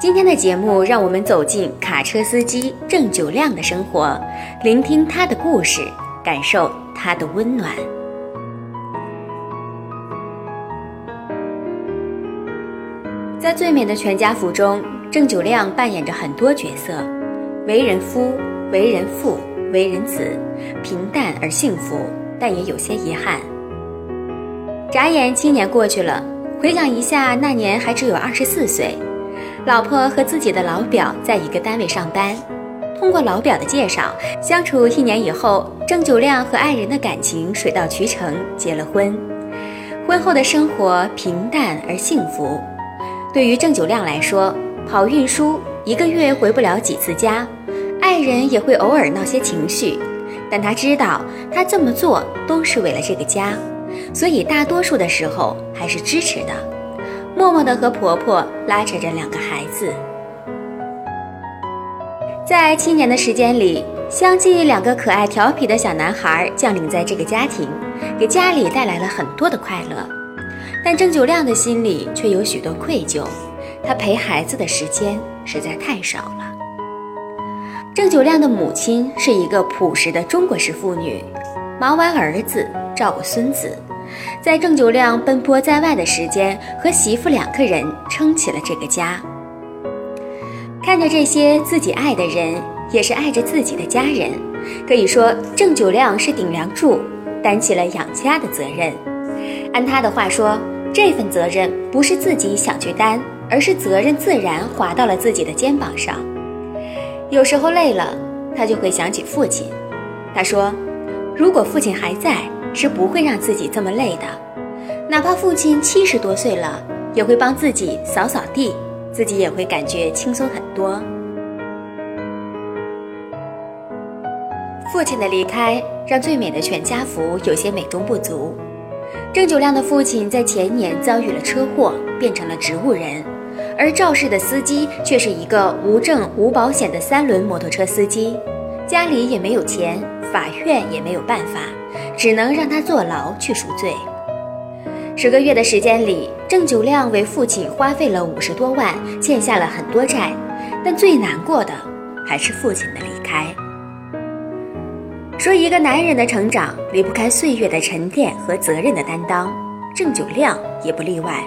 今天的节目，让我们走进卡车司机郑九亮的生活，聆听他的故事，感受他的温暖。在《最美的全家福》中，郑九亮扮演着很多角色：为人夫、为人父、为人子，平淡而幸福，但也有些遗憾。眨眼七年过去了，回想一下，那年还只有二十四岁，老婆和自己的老表在一个单位上班。通过老表的介绍，相处一年以后，郑九亮和爱人的感情水到渠成，结了婚。婚后的生活平淡而幸福。对于郑九亮来说，跑运输一个月回不了几次家，爱人也会偶尔闹些情绪，但他知道，他这么做都是为了这个家。所以大多数的时候还是支持的，默默地和婆婆拉扯着两个孩子。在七年的时间里，相继两个可爱调皮的小男孩降临在这个家庭，给家里带来了很多的快乐。但郑九亮的心里却有许多愧疚，他陪孩子的时间实在太少了。郑九亮的母亲是一个朴实的中国式妇女，忙完儿子，照顾孙子。在郑九亮奔波在外的时间，和媳妇两个人撑起了这个家。看着这些自己爱的人，也是爱着自己的家人，可以说郑九亮是顶梁柱，担起了养家的责任。按他的话说，这份责任不是自己想去担，而是责任自然滑到了自己的肩膀上。有时候累了，他就会想起父亲。他说：“如果父亲还在。”是不会让自己这么累的，哪怕父亲七十多岁了，也会帮自己扫扫地，自己也会感觉轻松很多。父亲的离开让最美的全家福有些美中不足。郑九亮的父亲在前年遭遇了车祸，变成了植物人，而肇事的司机却是一个无证无保险的三轮摩托车司机，家里也没有钱，法院也没有办法。只能让他坐牢去赎罪。十个月的时间里，郑九亮为父亲花费了五十多万，欠下了很多债。但最难过的还是父亲的离开。说一个男人的成长离不开岁月的沉淀和责任的担当，郑九亮也不例外。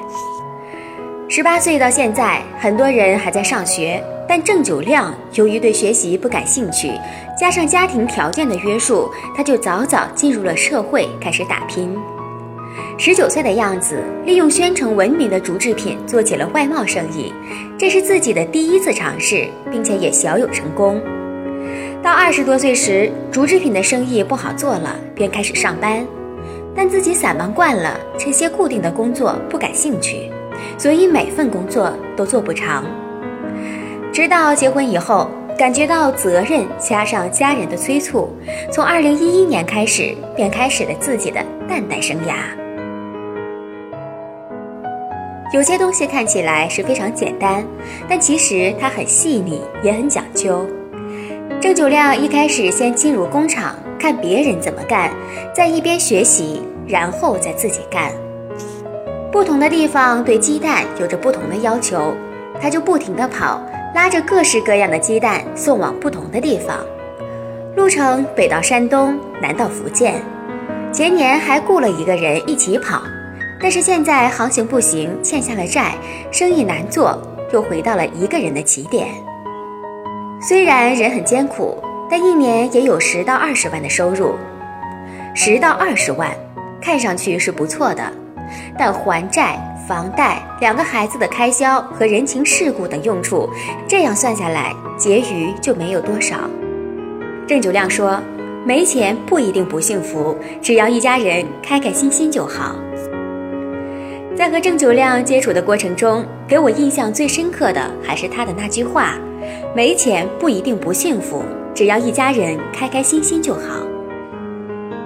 十八岁到现在，很多人还在上学，但郑九亮由于对学习不感兴趣。加上家庭条件的约束，他就早早进入了社会，开始打拼。十九岁的样子，利用宣城闻名的竹制品做起了外贸生意，这是自己的第一次尝试，并且也小有成功。到二十多岁时，竹制品的生意不好做了，便开始上班，但自己散忙惯了，这些固定的工作不感兴趣，所以每份工作都做不长。直到结婚以后。感觉到责任加上家人的催促，从二零一一年开始，便开始了自己的蛋蛋生涯。有些东西看起来是非常简单，但其实它很细腻，也很讲究。郑九亮一开始先进入工厂看别人怎么干，在一边学习，然后再自己干。不同的地方对鸡蛋有着不同的要求，他就不停地跑。拉着各式各样的鸡蛋送往不同的地方，路程北到山东，南到福建。前年还雇了一个人一起跑，但是现在航行不行，欠下了债，生意难做，又回到了一个人的起点。虽然人很艰苦，但一年也有十到二十万的收入。十到二十万，看上去是不错的，但还债、房贷、两个孩子的开销和人情世故等用处，这样算下来，结余就没有多少。郑九亮说：“没钱不一定不幸福，只要一家人开开心心就好。”在和郑九亮接触的过程中，给我印象最深刻的还是他的那句话。没钱不一定不幸福，只要一家人开开心心就好。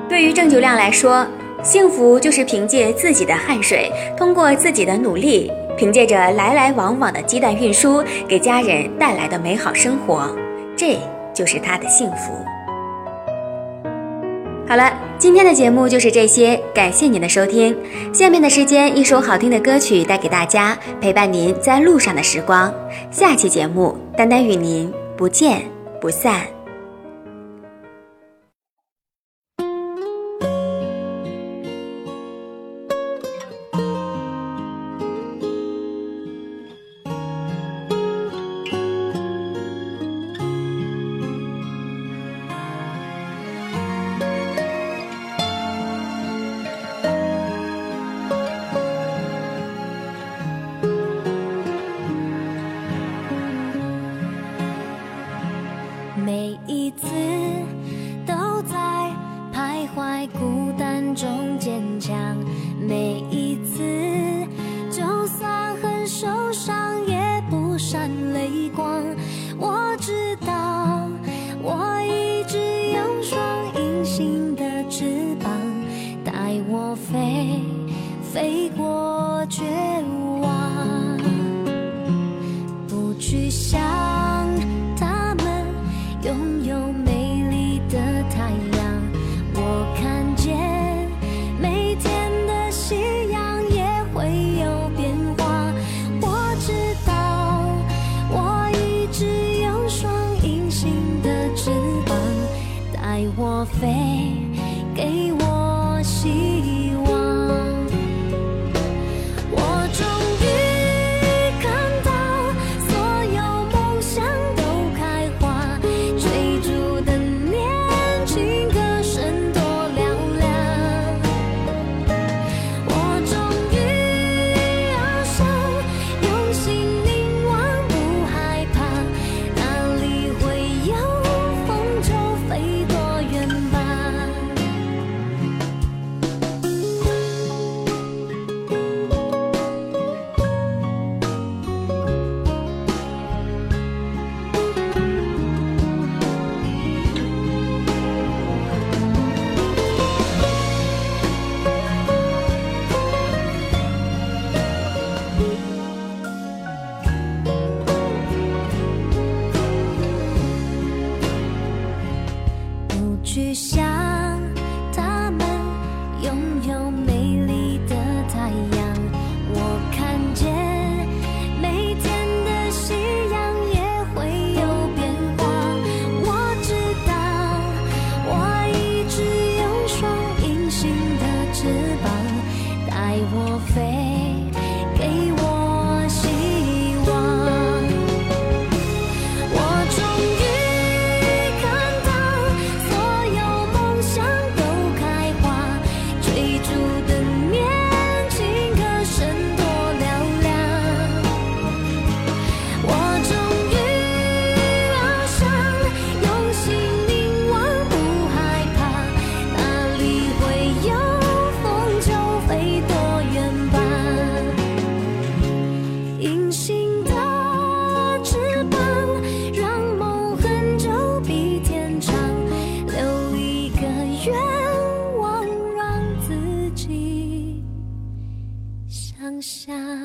对于郑九亮来说，幸福就是凭借自己的汗水，通过自己的努力，凭借着来来往往的鸡蛋运输，给家人带来的美好生活，这就是他的幸福。好了，今天的节目就是这些，感谢您的收听。下面的时间，一首好听的歌曲带给大家，陪伴您在路上的时光。下期节目，丹丹与您不见不散。飞过绝望，不去想。他们拥有美丽的太阳，我看见每天的夕阳也会有变化。我知道我一直有双隐形的翅膀，带我飞，方向。